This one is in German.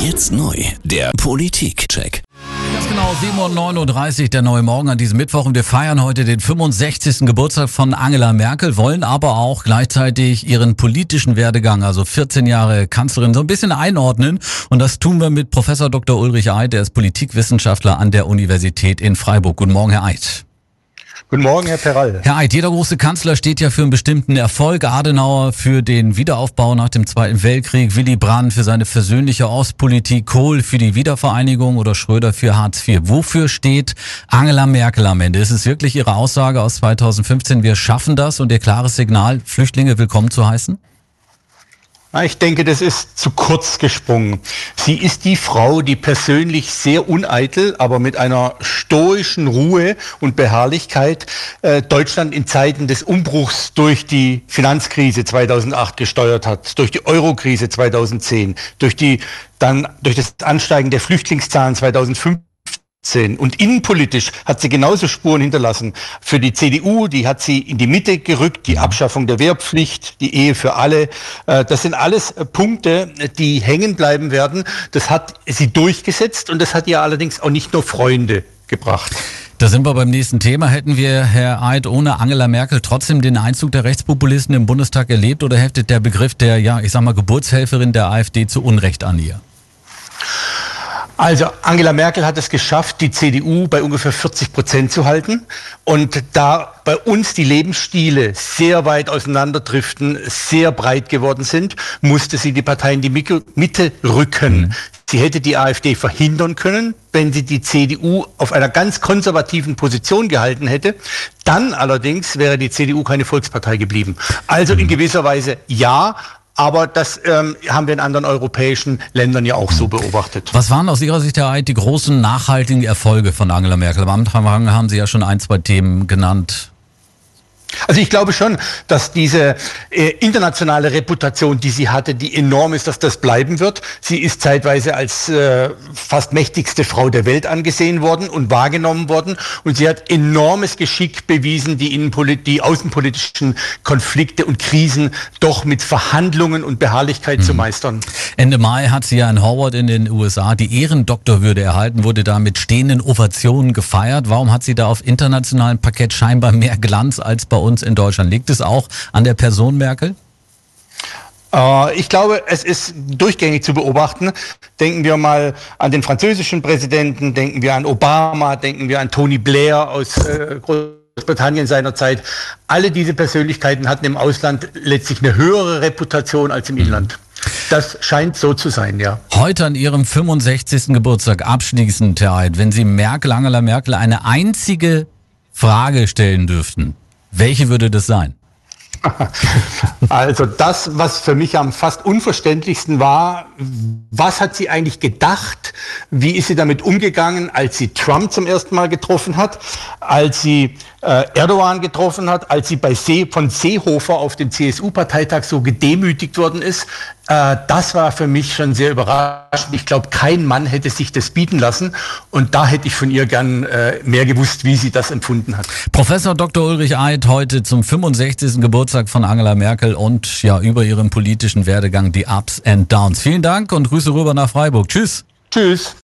Jetzt neu, der Politik-Check. Ganz genau, 7.39 Uhr, der neue Morgen an diesem Mittwoch und wir feiern heute den 65. Geburtstag von Angela Merkel, wollen aber auch gleichzeitig ihren politischen Werdegang, also 14 Jahre Kanzlerin, so ein bisschen einordnen und das tun wir mit Professor Dr. Ulrich Eid, der ist Politikwissenschaftler an der Universität in Freiburg. Guten Morgen, Herr Eid. Guten Morgen, Herr Peral. Herr Eid, jeder große Kanzler steht ja für einen bestimmten Erfolg. Adenauer für den Wiederaufbau nach dem Zweiten Weltkrieg, Willy Brandt für seine versöhnliche Ostpolitik, Kohl für die Wiedervereinigung oder Schröder für Hartz IV. Wofür steht Angela Merkel am Ende? Ist es wirklich Ihre Aussage aus 2015, wir schaffen das und Ihr klares Signal, Flüchtlinge willkommen zu heißen? Ich denke, das ist zu kurz gesprungen. Sie ist die Frau, die persönlich sehr uneitel, aber mit einer stoischen Ruhe und Beharrlichkeit äh, Deutschland in Zeiten des Umbruchs durch die Finanzkrise 2008 gesteuert hat, durch die Eurokrise 2010, durch die dann durch das Ansteigen der Flüchtlingszahlen 2015 und innenpolitisch hat sie genauso Spuren hinterlassen. Für die CDU, die hat sie in die Mitte gerückt, die Abschaffung der Wehrpflicht, die Ehe für alle. Äh, das sind alles äh, Punkte, die hängen bleiben werden. Das hat sie durchgesetzt und das hat ihr allerdings auch nicht nur Freunde gebracht. Da sind wir beim nächsten Thema. Hätten wir, Herr Eid, ohne Angela Merkel trotzdem den Einzug der Rechtspopulisten im Bundestag erlebt oder heftet der Begriff der, ja, ich sag mal, Geburtshelferin der AfD zu Unrecht an ihr? Also Angela Merkel hat es geschafft, die CDU bei ungefähr 40 Prozent zu halten. Und da bei uns die Lebensstile sehr weit auseinanderdriften, sehr breit geworden sind, musste sie die Partei in die Mitte rücken. Mhm. Sie hätte die AfD verhindern können, wenn sie die CDU auf einer ganz konservativen Position gehalten hätte. Dann allerdings wäre die CDU keine Volkspartei geblieben. Also in mhm. gewisser Weise ja, aber das ähm, haben wir in anderen europäischen Ländern ja auch so beobachtet. Was waren aus Ihrer Sicht, Herr Eid, die großen nachhaltigen Erfolge von Angela Merkel? Am Anfang haben Sie ja schon ein, zwei Themen genannt. Also ich glaube schon, dass diese äh, internationale Reputation, die sie hatte, die enorm ist, dass das bleiben wird. Sie ist zeitweise als äh, fast mächtigste Frau der Welt angesehen worden und wahrgenommen worden. Und sie hat enormes Geschick bewiesen, die, Innenpolit die außenpolitischen Konflikte und Krisen doch mit Verhandlungen und Beharrlichkeit mhm. zu meistern. Ende Mai hat sie ja in Howard in den USA die Ehrendoktorwürde erhalten, wurde da mit stehenden Ovationen gefeiert. Warum hat sie da auf internationalem Parkett scheinbar mehr Glanz als bei uns in Deutschland? Liegt es auch an der Person Merkel? Äh, ich glaube, es ist durchgängig zu beobachten. Denken wir mal an den französischen Präsidenten, denken wir an Obama, denken wir an Tony Blair aus äh, Großbritannien seinerzeit. Alle diese Persönlichkeiten hatten im Ausland letztlich eine höhere Reputation als im mhm. Inland. Das scheint so zu sein, ja. Heute an Ihrem 65. Geburtstag abschließend, Herr Eid, wenn Sie Merkel, Angela Merkel eine einzige Frage stellen dürften, welche würde das sein? Also das, was für mich am fast unverständlichsten war, was hat sie eigentlich gedacht? Wie ist sie damit umgegangen, als sie Trump zum ersten Mal getroffen hat, als sie Erdogan getroffen hat, als sie bei See, von Seehofer auf dem CSU-Parteitag so gedemütigt worden ist? Äh, das war für mich schon sehr überraschend. Ich glaube, kein Mann hätte sich das bieten lassen. Und da hätte ich von ihr gern äh, mehr gewusst, wie sie das empfunden hat. Professor Dr. Ulrich Eid heute zum 65. Geburtstag von Angela Merkel und ja über ihren politischen Werdegang die Ups and Downs. Vielen Dank und Grüße rüber nach Freiburg. Tschüss. Tschüss.